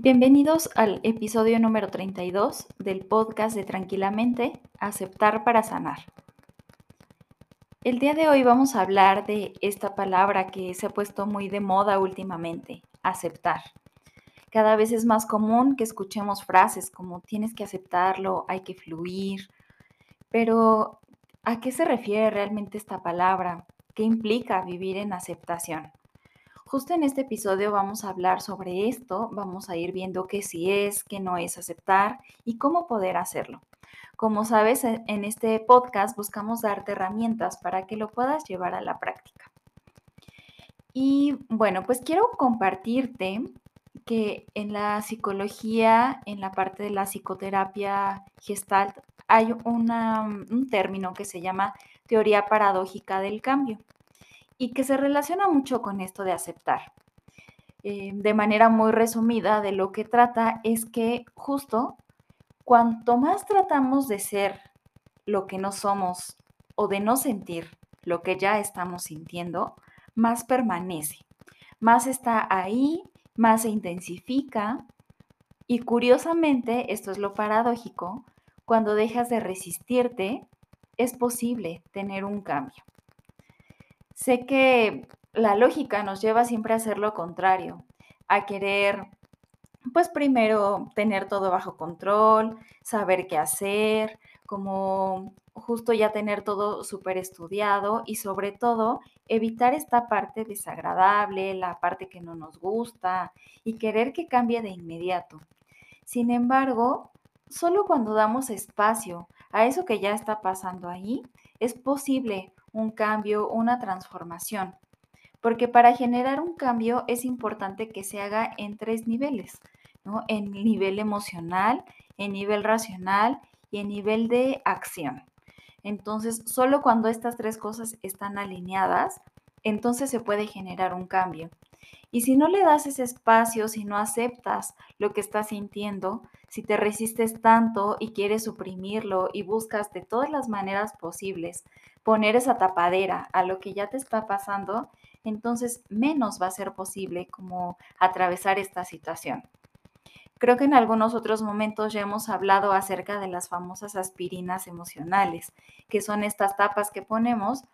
Bienvenidos al episodio número 32 del podcast de Tranquilamente, Aceptar para Sanar. El día de hoy vamos a hablar de esta palabra que se ha puesto muy de moda últimamente, aceptar. Cada vez es más común que escuchemos frases como tienes que aceptarlo, hay que fluir, pero ¿a qué se refiere realmente esta palabra? ¿Qué implica vivir en aceptación? Justo en este episodio vamos a hablar sobre esto, vamos a ir viendo qué sí es, qué no es aceptar y cómo poder hacerlo. Como sabes, e, en este podcast buscamos darte herramientas para que lo puedas llevar a la práctica. Y bueno, pues quiero compartirte que en la psicología, en la parte de la psicoterapia gestalt, hay un término que se llama teoría paradójica del cambio y que se relaciona mucho con esto de aceptar. Eh, de manera muy resumida, de lo que trata es que justo cuanto más tratamos de ser lo que no somos o de no sentir lo que ya estamos sintiendo, más permanece, más está ahí, más se intensifica y curiosamente, esto es lo paradójico, cuando dejas de resistirte, es posible tener un cambio. Sé que la lógica nos lleva siempre a hacer lo contrario, a querer, pues primero tener todo bajo control, saber qué hacer, como justo ya tener todo súper estudiado y sobre todo evitar esta parte desagradable, la parte que no nos gusta y querer que cambie de inmediato. Sin embargo, solo cuando damos espacio a eso que ya está pasando ahí, es posible un cambio, una transformación. Porque para generar un cambio es importante que se haga en tres niveles, ¿no? En nivel emocional, en nivel racional y en nivel de acción. Entonces, solo cuando estas tres cosas están alineadas, entonces se puede generar un cambio. Y si no le das ese espacio, si no aceptas lo que estás sintiendo, si te resistes tanto y quieres suprimirlo y buscas de todas las maneras posibles poner esa tapadera a lo que ya te está pasando, entonces menos va a ser posible como atravesar esta situación. Creo que en algunos otros momentos ya hemos hablado acerca de las famosas aspirinas emocionales, que son estas tapas que ponemos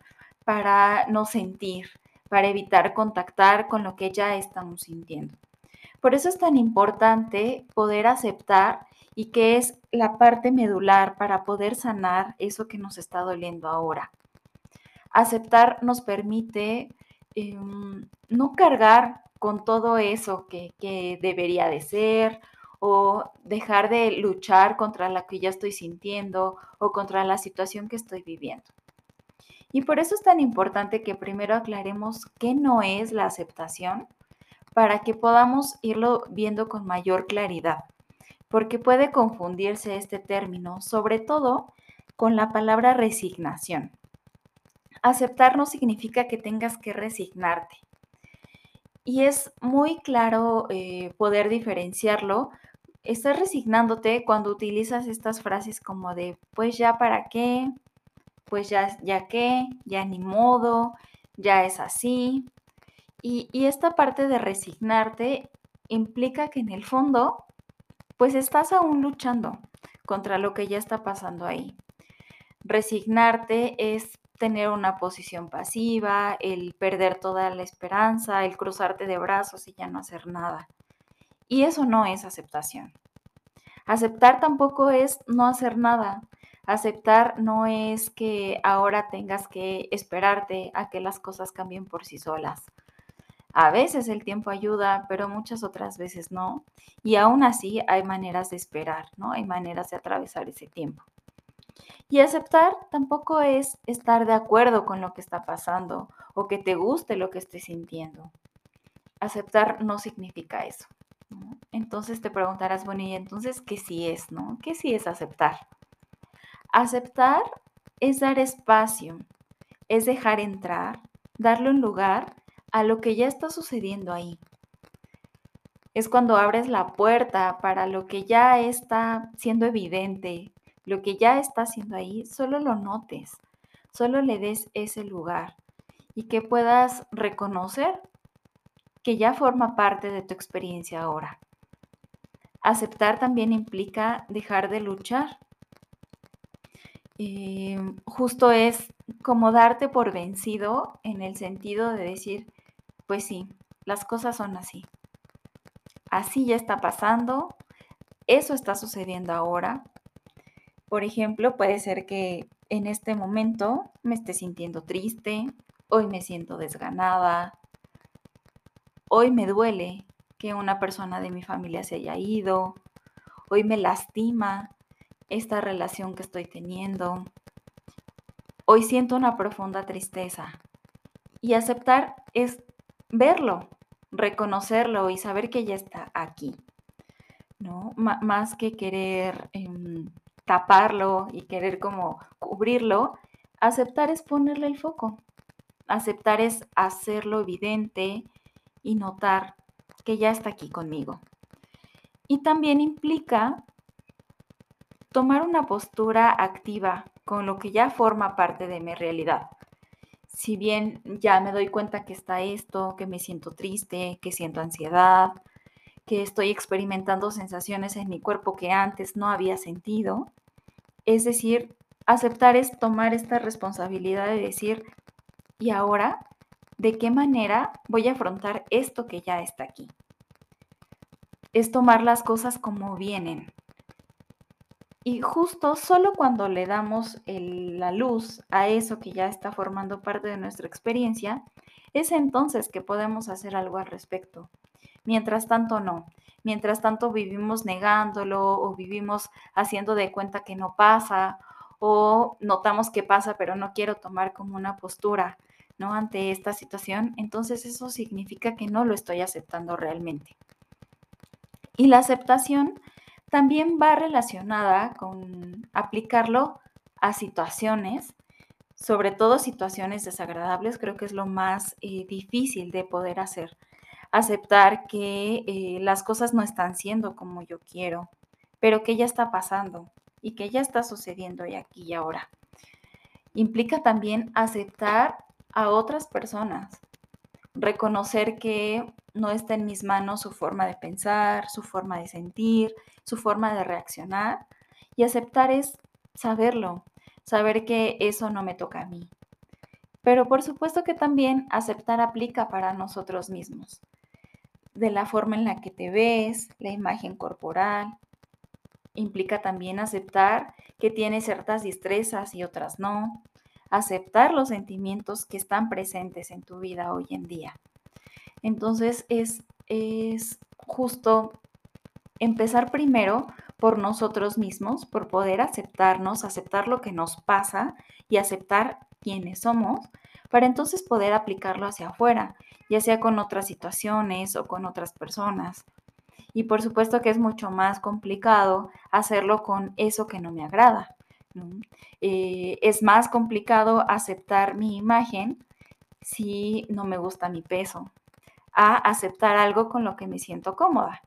para no sentir, para evitar contactar con lo que ya estamos sintiendo. Por eso es tan importante poder aceptar y que es la parte medular para poder sanar eso que nos está doliendo ahora. Aceptar nos permite em, no cargar con todo eso que, que debería de ser o dejar de luchar contra la que ya estoy sintiendo o contra la situación que estoy viviendo. Y por eso es tan importante que primero aclaremos qué no es la aceptación para que podamos irlo viendo con mayor claridad, porque puede confundirse este término, sobre todo con la palabra resignación. Aceptar no significa que tengas que resignarte. Y es muy claro eh, poder diferenciarlo. Estás resignándote cuando utilizas estas frases como de, pues ya para qué, pues ya, ya qué, ya ni modo, ya es así. Y, y esta parte de resignarte implica que en el fondo, pues estás aún luchando contra lo que ya está pasando ahí. Resignarte es tener una posición pasiva, el perder toda la esperanza, el cruzarte de brazos y ya no hacer nada. Y eso no es aceptación. Aceptar tampoco es no hacer nada, Aceptar no es que ahora tengas que esperarte a que las cosas cambien por sí solas. A veces el tiempo ayuda, pero muchas otras veces no. Y aún así hay maneras de esperar, ¿no? Hay maneras de atravesar ese tiempo. Y aceptar tampoco es estar de acuerdo con lo que está pasando o que te guste lo que estés sintiendo. Aceptar no significa eso. Entonces te preguntarás, bueno, ¿y entonces qué sí es, no? ¿Qué sí es aceptar? Aceptar es dar espacio, es dejar entrar, darle un lugar a lo que ya está sucediendo ahí. Es cuando abres la puerta para lo que ya está siendo evidente, lo que ya está haciendo ahí, solo lo notes, solo le des ese lugar y que puedas reconocer que ya forma parte de tu experiencia ahora. Aceptar también implica dejar de luchar. Em, justo es como darte por vencido en el sentido de decir, pues sí, las cosas son así. Así ya está pasando, eso está sucediendo ahora. Por ejemplo, puede ser que en este momento me esté sintiendo triste, hoy me siento desganada, hoy me duele que una persona de mi familia se haya ido, hoy me lastima esta relación que estoy teniendo, hoy siento una profunda tristeza. Y aceptar es verlo, reconocerlo y saber que ya está aquí, ¿no? más que querer em, taparlo y querer como cubrirlo, aceptar es ponerle el foco, aceptar es hacerlo evidente y notar que ya está aquí conmigo. Y también implica tomar una postura activa con lo que ya forma parte de mi realidad. Si bien ya me doy cuenta que está esto, que me siento triste, que siento ansiedad, que estoy experimentando sensaciones en mi cuerpo que antes no había sentido, es decir, aceptar es tomar esta responsabilidad de decir, ¿y ahora de qué manera voy a afrontar esto que ya está aquí? Es tomar las cosas como vienen, y justo solo cuando le damos la luz a eso que ya está formando parte de nuestra experiencia, es entonces que podemos hacer algo al respecto. Mientras tanto, no. Mientras tanto vivimos negándolo o vivimos haciendo de cuenta que no pasa o notamos que pasa pero no quiero tomar como una postura ¿no? ante esta situación, entonces eso significa que no lo estoy aceptando realmente. Y la aceptación también va relacionada con aplicarlo a situaciones, sobre todo situaciones desagradables, creo que es lo más eh, difícil de poder hacer. Aceptar que eh, las cosas no están siendo como yo quiero, pero que ya está pasando y que ya está sucediendo y aquí y ahora. Implica también aceptar a otras personas, reconocer que no está en mis manos su forma de pensar, su forma de sentir, su forma de reaccionar. Y aceptar es saberlo, saber que eso no me toca a mí. Pero por supuesto que también aceptar aplica para nosotros mismos. De la forma en la que te ves, la imagen corporal. Implica también aceptar que tienes ciertas destrezas y otras no. Aceptar los sentimientos que están presentes en tu vida hoy en día. Entonces es, justo empezar primero por nosotros mismos, por poder aceptarnos, aceptar lo que nos pasa y aceptar quiénes somos, para entonces poder aplicarlo hacia afuera, ya sea con otras situaciones o con otras personas. Y por supuesto que es mucho más complicado hacerlo con eso que no me agrada. Eh, es más complicado aceptar mi imagen si no me gusta mi peso, a aceptar algo con lo que me siento cómoda.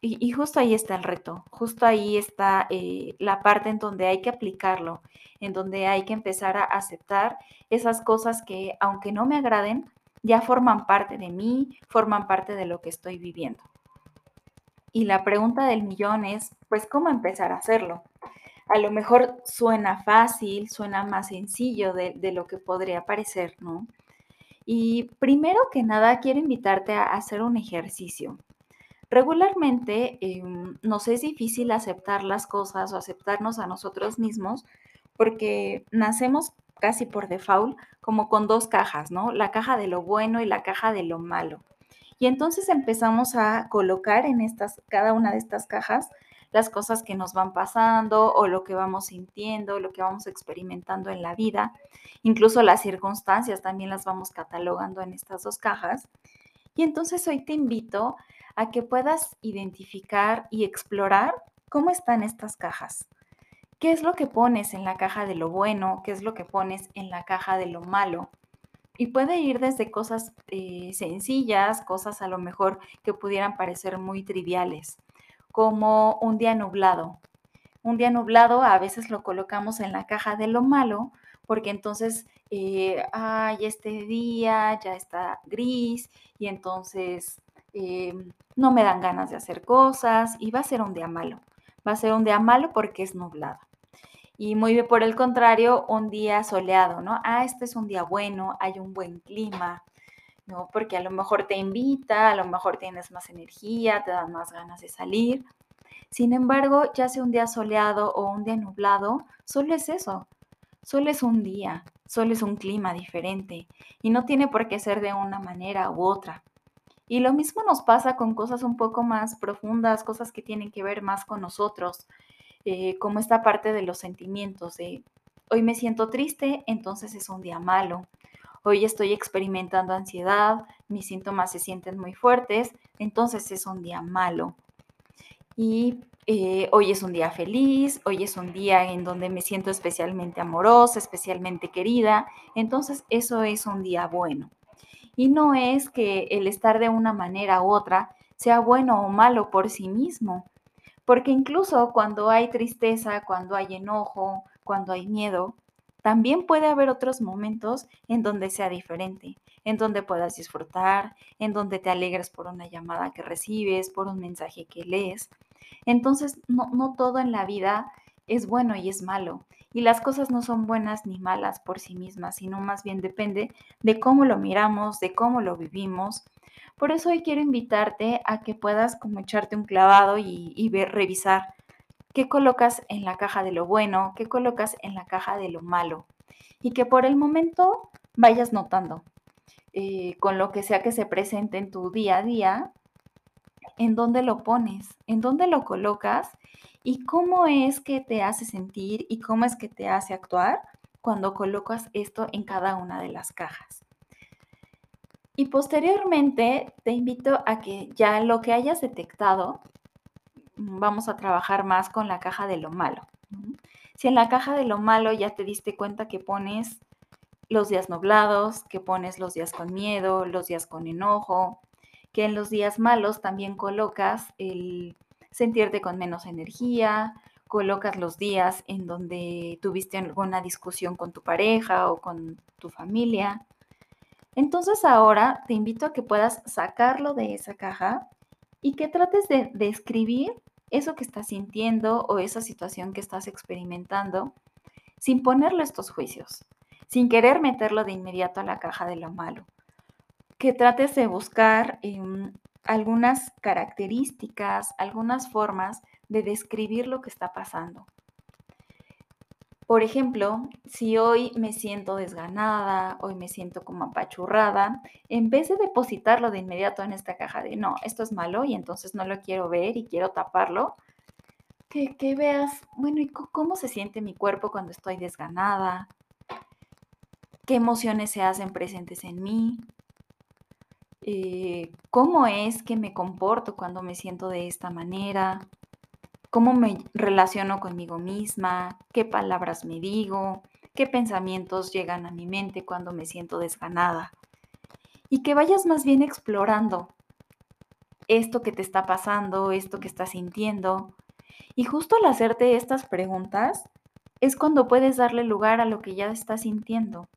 Y, justo ahí está el reto, justo ahí está eh, la parte en donde hay que aplicarlo, en donde hay que empezar a aceptar esas cosas que, aunque no me agraden, ya forman parte de mí, forman parte de lo que estoy viviendo. Y la pregunta del millón es, pues, ¿cómo empezar a hacerlo? A lo mejor suena fácil, suena más sencillo de, de lo que podría parecer, ¿no? Y primero que nada, quiero invitarte a hacer un ejercicio. Regularmente em, nos es difícil aceptar las cosas o aceptarnos a nosotros mismos porque nacemos casi por default como con dos cajas, ¿no? La caja de lo bueno y la caja de lo malo. Y entonces empezamos a colocar en estas, cada una de estas cajas las cosas que nos van pasando o lo que vamos sintiendo, lo que vamos experimentando en la vida. Incluso las circunstancias también las vamos catalogando en estas dos cajas. Y entonces hoy te invito a que puedas identificar y explorar cómo están estas cajas. ¿Qué es lo que pones en la caja de lo bueno? ¿Qué es lo que pones en la caja de lo malo? Y puede ir desde cosas eh, sencillas, cosas a lo mejor que pudieran parecer muy triviales, como un día nublado. Un día nublado a veces lo colocamos en la caja de lo malo, porque entonces, eh, ay, este día ya está gris y entonces em, no me dan ganas de hacer cosas y va a ser un día malo. Va a ser un día malo porque es nublado y muy por el contrario, un día soleado, ¿no? Ah, este es un día bueno, hay un buen clima, ¿no? Porque a lo mejor te invita, a lo mejor tienes más energía, te dan más ganas de salir. Sin embargo, ya sea un día soleado o un día nublado, solo es eso, solo es un día, solo es un clima diferente y no tiene por qué ser de una manera u otra. Y lo mismo nos pasa con cosas un poco más profundas, cosas que tienen que ver más con nosotros, eh, como esta parte de los sentimientos, de hoy me siento triste, entonces es un día malo. Hoy estoy experimentando ansiedad, mis síntomas se sienten muy fuertes, entonces es un día malo. Y eh, hoy es un día feliz, hoy es un día en donde me siento especialmente amorosa, especialmente querida, entonces eso es un día bueno. Y no es que el estar de una manera u otra sea bueno o malo por sí mismo, porque incluso cuando hay tristeza, cuando hay enojo, cuando hay miedo, también puede haber otros momentos en donde sea diferente, en donde puedas disfrutar, en donde te alegres por una llamada que recibes, por un mensaje que lees. Entonces, no, no todo en la vida es bueno y es malo. Y las cosas no son buenas ni malas por sí mismas, sino más bien depende de cómo lo miramos, de cómo lo vivimos por eso hoy quiero invitarte a que puedas como echarte un clavado y, ver, revisar qué colocas en la caja de lo bueno, qué colocas en la caja de lo malo. Y que por el momento vayas notando eh, con lo que sea que se presente en tu día a día, en dónde lo pones, en dónde lo colocas y cómo es que te hace sentir y cómo es que te hace actuar cuando colocas esto en cada una de las cajas. Y posteriormente te invito a que ya lo que hayas detectado, vamos a trabajar más con la caja de lo malo. Si en la caja de lo malo ya te diste cuenta que pones los días nublados, que pones los días con miedo, los días con enojo, que en los días malos también colocas el sentirte con menos energía, colocas los días en donde tuviste alguna discusión con tu pareja o con tu familia, entonces ahora te invito a que puedas sacarlo de esa caja y que trates de describir eso que estás sintiendo o esa situación que estás experimentando sin ponerle estos juicios, sin querer meterlo de inmediato a la caja de lo malo. Que trates de buscar em, algunas características, algunas formas de describir lo que está pasando. Por ejemplo, si hoy me siento desganada, hoy me siento como apachurrada, en vez de depositarlo de inmediato en esta caja de no, esto es malo y entonces no lo quiero ver y quiero taparlo, que, veas, bueno, ¿y cómo se siente mi cuerpo cuando estoy desganada? ¿Qué emociones se hacen presentes en mí? Eh, ¿Cómo es que me comporto cuando me siento de esta manera? Cómo me relaciono conmigo misma, qué palabras me digo, qué pensamientos llegan a mi mente cuando me siento desganada. Y que vayas más bien explorando esto que te está pasando, esto que estás sintiendo. Y justo al hacerte estas preguntas es cuando puedes darle lugar a lo que ya estás sintiendo.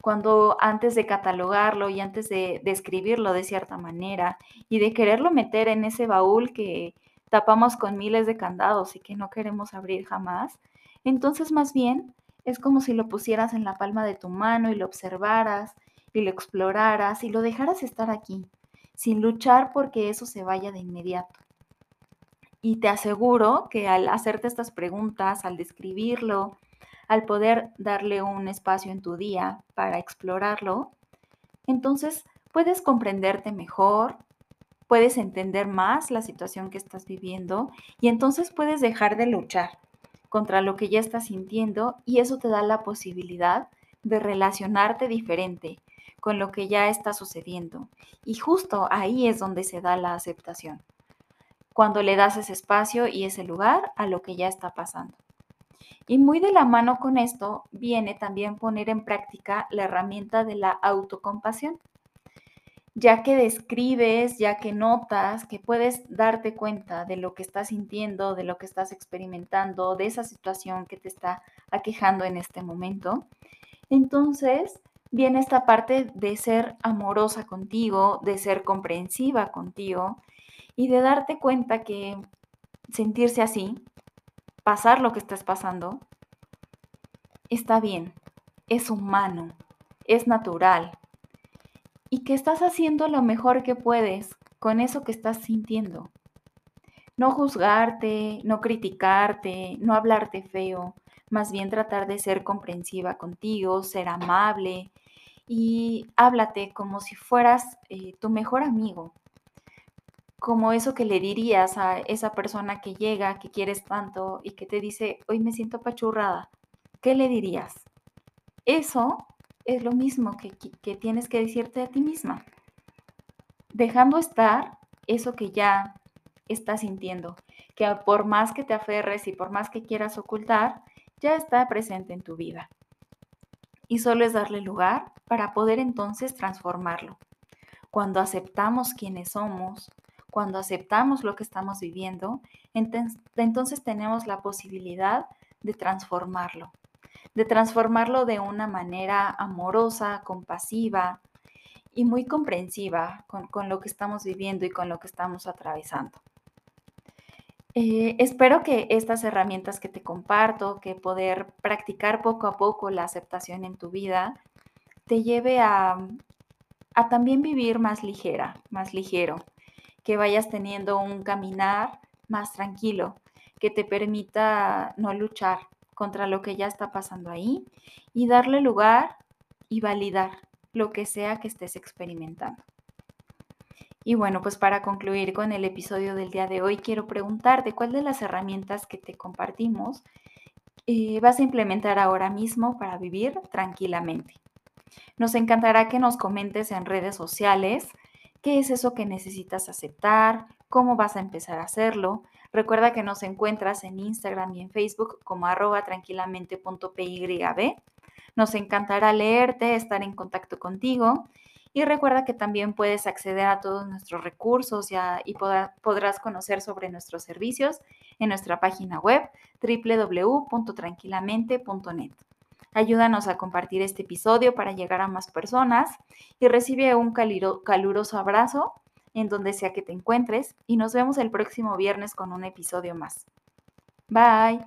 Cuando antes de catalogarlo y antes de describirlo de cierta manera y de quererlo meter en ese baúl que, tapamos con miles de candados y que no queremos abrir jamás, entonces más bien es como si lo pusieras en la palma de tu mano y lo observaras y lo exploraras y lo dejaras estar aquí, sin luchar porque eso se vaya de inmediato. Y te aseguro que al hacerte estas preguntas, al describirlo, al poder darle un espacio en tu día para explorarlo, entonces puedes comprenderte mejor, puedes entender más la situación que estás viviendo y entonces puedes dejar de luchar contra lo que ya estás sintiendo y eso te da la posibilidad de relacionarte diferente con lo que ya está sucediendo. Y justo ahí es donde se da la aceptación, cuando le das ese espacio y ese lugar a lo que ya está pasando. Y muy de la mano con esto viene también poner en práctica la herramienta de la autocompasión ya que describes, ya que notas, que puedes darte cuenta de lo que estás sintiendo, de lo que estás experimentando, de esa situación que te está aquejando en este momento, entonces viene esta parte de ser amorosa contigo, de ser comprensiva contigo y de darte cuenta que sentirse así, pasar lo que estás pasando, está bien, es humano, es natural, y que estás haciendo lo mejor que puedes con eso que estás sintiendo. No juzgarte, no criticarte, no hablarte feo, más bien tratar de ser comprensiva contigo, ser amable y háblate como si fueras eh, tu mejor amigo, como eso que le dirías a esa persona que llega, que quieres tanto y que te dice, hoy me siento pachurrada. ¿Qué le dirías? Eso es lo mismo que, tienes que decirte a ti misma. Dejando estar eso que ya estás sintiendo, que por más que te aferres y por más que quieras ocultar, ya está presente en tu vida. Y solo es darle lugar para poder entonces transformarlo. Cuando aceptamos quienes somos, cuando aceptamos lo que estamos viviendo, entonces tenemos la posibilidad de transformarlo, de transformarlo de una manera amorosa, compasiva y muy comprensiva con, lo que estamos viviendo y con lo que estamos atravesando. Eh, espero que estas herramientas que te comparto, que poder practicar poco a poco la aceptación en tu vida, te lleve a, a también vivir más ligera, más ligero, que vayas teniendo un caminar más tranquilo, que te permita no luchar, contra lo que ya está pasando ahí y darle lugar y validar lo que sea que estés experimentando. Y bueno, pues para concluir con el episodio del día de hoy, quiero preguntarte cuál de las herramientas que te compartimos eh, vas a implementar ahora mismo para vivir tranquilamente. Nos encantará que nos comentes en redes sociales qué es eso que necesitas aceptar, cómo vas a empezar a hacerlo, Recuerda que nos encuentras en Instagram y en Facebook como arroba tranquilamente.pyb. Nos encantará leerte, estar en contacto contigo. Y recuerda que también puedes acceder a todos nuestros recursos y podrás conocer sobre nuestros servicios en nuestra página web www.tranquilamente.net. Ayúdanos a compartir este episodio para llegar a más personas y recibe un caluroso abrazo en donde sea que te encuentres y nos vemos el próximo viernes con un episodio más. Bye.